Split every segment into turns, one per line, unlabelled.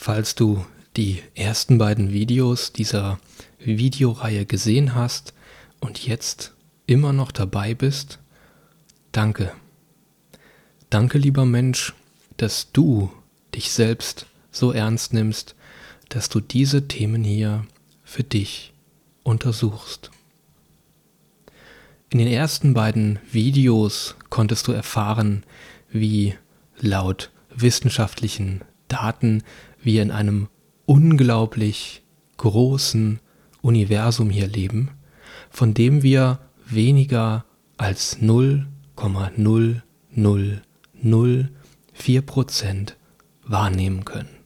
falls du die ersten beiden Videos dieser Videoreihe gesehen hast und jetzt immer noch dabei bist, danke. Danke, lieber Mensch, dass du dich selbst so ernst nimmst, dass du diese Themen hier für dich untersuchst. In den ersten beiden Videos konntest du erfahren, wie laut wissenschaftlichen Daten wir in einem unglaublich großen Universum hier leben, von dem wir weniger als 0,0004 Prozent wahrnehmen können.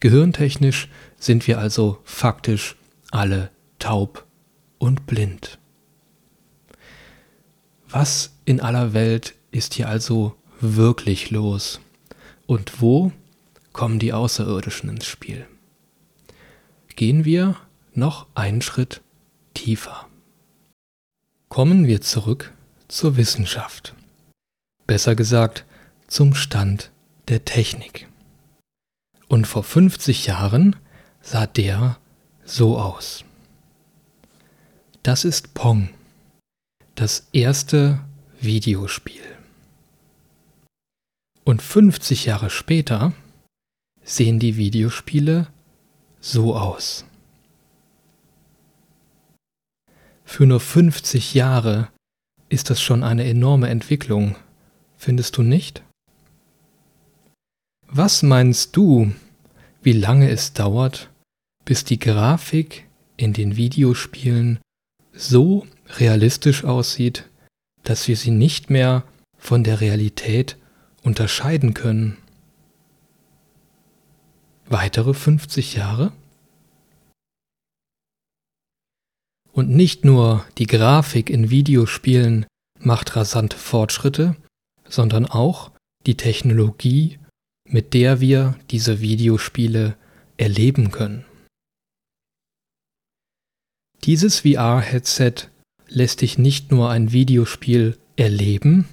Gehirntechnisch sind wir also faktisch alle taub und blind. Was in aller Welt ist hier also wirklich los? Und wo kommen die Außerirdischen ins Spiel? Gehen wir noch einen Schritt tiefer. Kommen wir zurück zur Wissenschaft. Besser gesagt, zum Stand der Technik. Und vor 50 Jahren sah der so aus. Das ist Pong das erste Videospiel. Und 50 Jahre später sehen die Videospiele so aus. Für nur 50 Jahre ist das schon eine enorme Entwicklung, findest du nicht? Was meinst du, wie lange es dauert, bis die Grafik in den Videospielen so realistisch aussieht, dass wir sie nicht mehr von der Realität unterscheiden können. Weitere 50 Jahre? Und nicht nur die Grafik in Videospielen macht rasante Fortschritte, sondern auch die Technologie, mit der wir diese Videospiele erleben können. Dieses VR-Headset lässt dich nicht nur ein Videospiel erleben,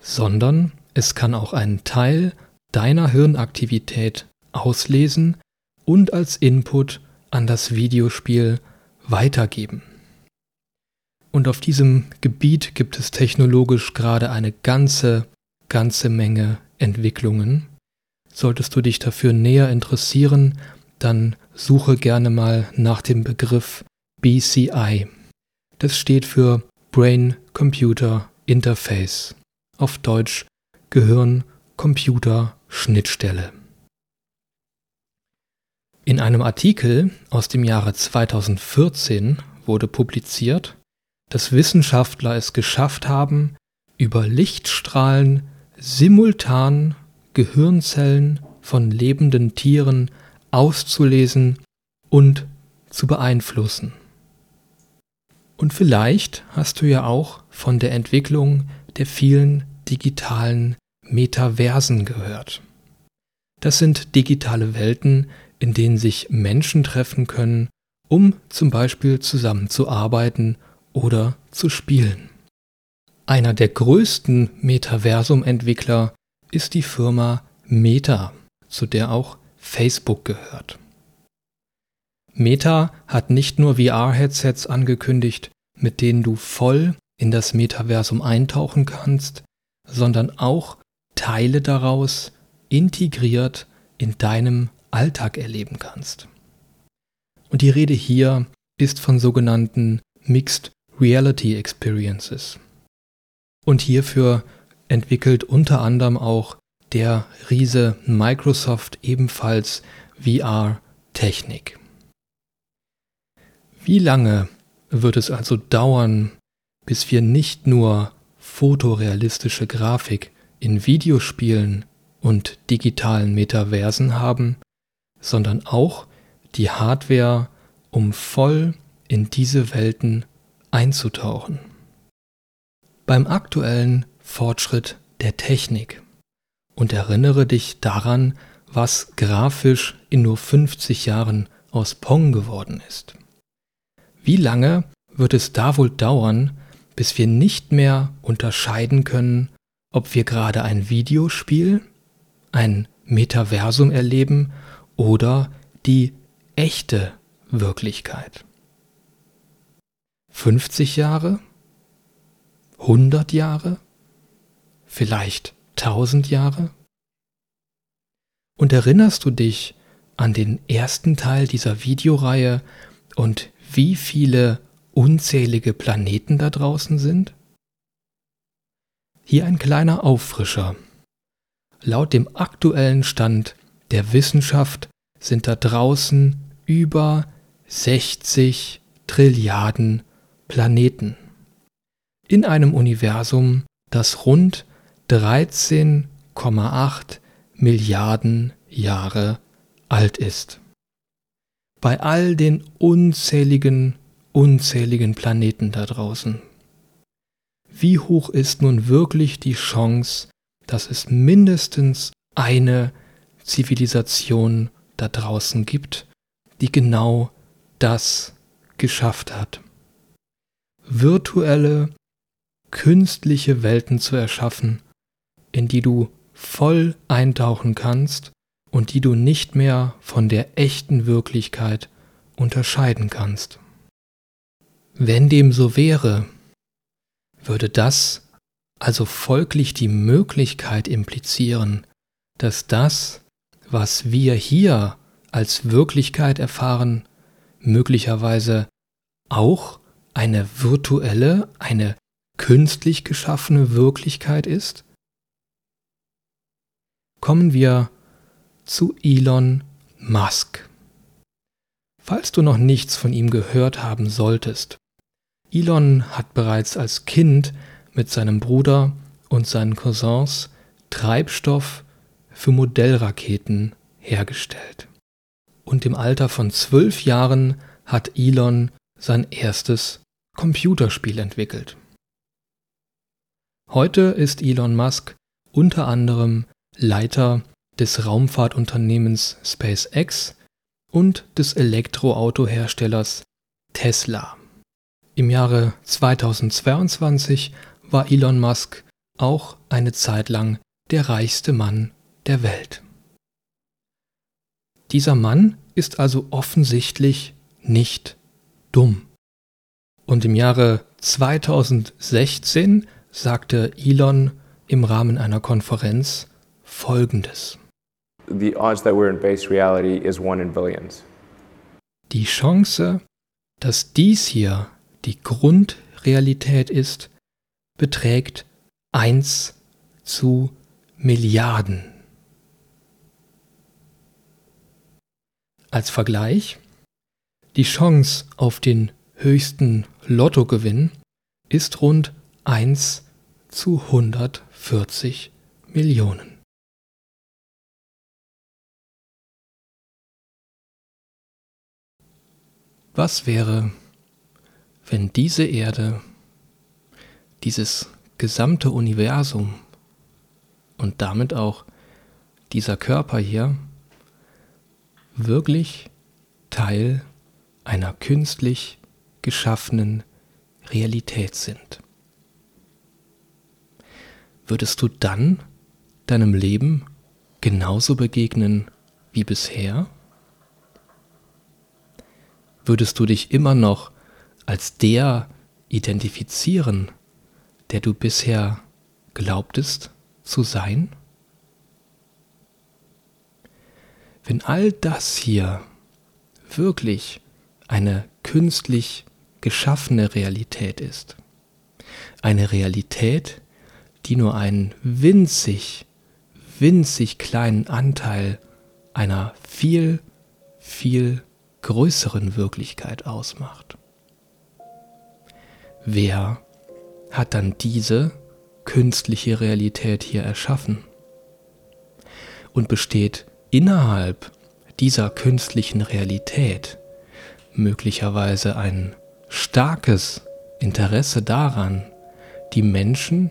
sondern es kann auch einen Teil deiner Hirnaktivität auslesen und als Input an das Videospiel weitergeben. Und auf diesem Gebiet gibt es technologisch gerade eine ganze, ganze Menge Entwicklungen. Solltest du dich dafür näher interessieren, dann suche gerne mal nach dem Begriff BCI. Das steht für Brain Computer Interface, auf Deutsch Gehirn-Computer-Schnittstelle. In einem Artikel aus dem Jahre 2014 wurde publiziert, dass Wissenschaftler es geschafft haben, über Lichtstrahlen simultan Gehirnzellen von lebenden Tieren auszulesen und zu beeinflussen. Und vielleicht hast du ja auch von der Entwicklung der vielen digitalen Metaversen gehört. Das sind digitale Welten, in denen sich Menschen treffen können, um zum Beispiel zusammenzuarbeiten oder zu spielen. Einer der größten Metaversum-Entwickler ist die Firma Meta, zu der auch Facebook gehört. Meta hat nicht nur VR-Headsets angekündigt, mit denen du voll in das Metaversum eintauchen kannst, sondern auch Teile daraus integriert in deinem Alltag erleben kannst. Und die Rede hier ist von sogenannten Mixed Reality Experiences. Und hierfür entwickelt unter anderem auch der Riese Microsoft ebenfalls VR-Technik. Wie lange wird es also dauern, bis wir nicht nur fotorealistische Grafik in Videospielen und digitalen Metaversen haben, sondern auch die Hardware, um voll in diese Welten einzutauchen. Beim aktuellen Fortschritt der Technik und erinnere dich daran, was grafisch in nur 50 Jahren aus Pong geworden ist. Wie lange wird es da wohl dauern, bis wir nicht mehr unterscheiden können, ob wir gerade ein Videospiel, ein Metaversum erleben oder die echte Wirklichkeit? 50 Jahre? 100 Jahre? Vielleicht 1000 Jahre? Und erinnerst du dich an den ersten Teil dieser Videoreihe und wie viele unzählige Planeten da draußen sind? Hier ein kleiner Auffrischer. Laut dem aktuellen Stand der Wissenschaft sind da draußen über 60 Trilliarden Planeten. In einem Universum, das rund 13,8 Milliarden Jahre alt ist. Bei all den unzähligen, unzähligen Planeten da draußen. Wie hoch ist nun wirklich die Chance, dass es mindestens eine Zivilisation da draußen gibt, die genau das geschafft hat? Virtuelle, künstliche Welten zu erschaffen, in die du voll eintauchen kannst und die du nicht mehr von der echten Wirklichkeit unterscheiden kannst. Wenn dem so wäre, würde das also folglich die Möglichkeit implizieren, dass das, was wir hier als Wirklichkeit erfahren, möglicherweise auch eine virtuelle, eine künstlich geschaffene Wirklichkeit ist? Kommen wir zu Elon Musk. Falls du noch nichts von ihm gehört haben solltest, Elon hat bereits als Kind mit seinem Bruder und seinen Cousins Treibstoff für Modellraketen hergestellt. Und im Alter von zwölf Jahren hat Elon sein erstes Computerspiel entwickelt. Heute ist Elon Musk unter anderem Leiter des Raumfahrtunternehmens SpaceX und des Elektroautoherstellers Tesla. Im Jahre 2022 war Elon Musk auch eine Zeit lang der reichste Mann der Welt. Dieser Mann ist also offensichtlich nicht dumm. Und im Jahre 2016 sagte Elon im Rahmen einer Konferenz Folgendes.
The odds that we're in base reality is one in billions.
Die Chance, dass dies hier die Grundrealität ist, beträgt 1 zu Milliarden. Als Vergleich, die Chance auf den höchsten Lottogewinn ist rund 1 zu 140 Millionen. Was wäre, wenn diese Erde, dieses gesamte Universum und damit auch dieser Körper hier wirklich Teil einer künstlich geschaffenen Realität sind. Würdest du dann deinem Leben genauso begegnen wie bisher? Würdest du dich immer noch als der identifizieren, der du bisher glaubtest zu sein? Wenn all das hier wirklich eine künstlich geschaffene Realität ist, eine Realität, die nur einen winzig, winzig kleinen Anteil einer viel, viel größeren Wirklichkeit ausmacht. Wer hat dann diese künstliche Realität hier erschaffen? Und besteht innerhalb dieser künstlichen Realität möglicherweise ein starkes Interesse daran, die Menschen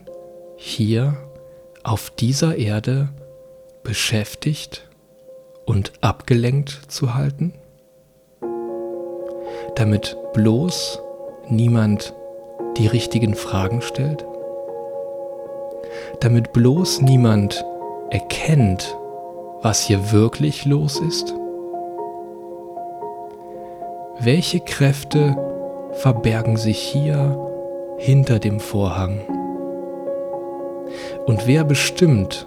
hier auf dieser Erde beschäftigt und abgelenkt zu halten? Damit bloß niemand die richtigen Fragen stellt? Damit bloß niemand erkennt, was hier wirklich los ist? Welche Kräfte verbergen sich hier hinter dem Vorhang? Und wer bestimmt,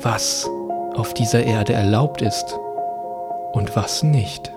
was auf dieser Erde erlaubt ist und was nicht?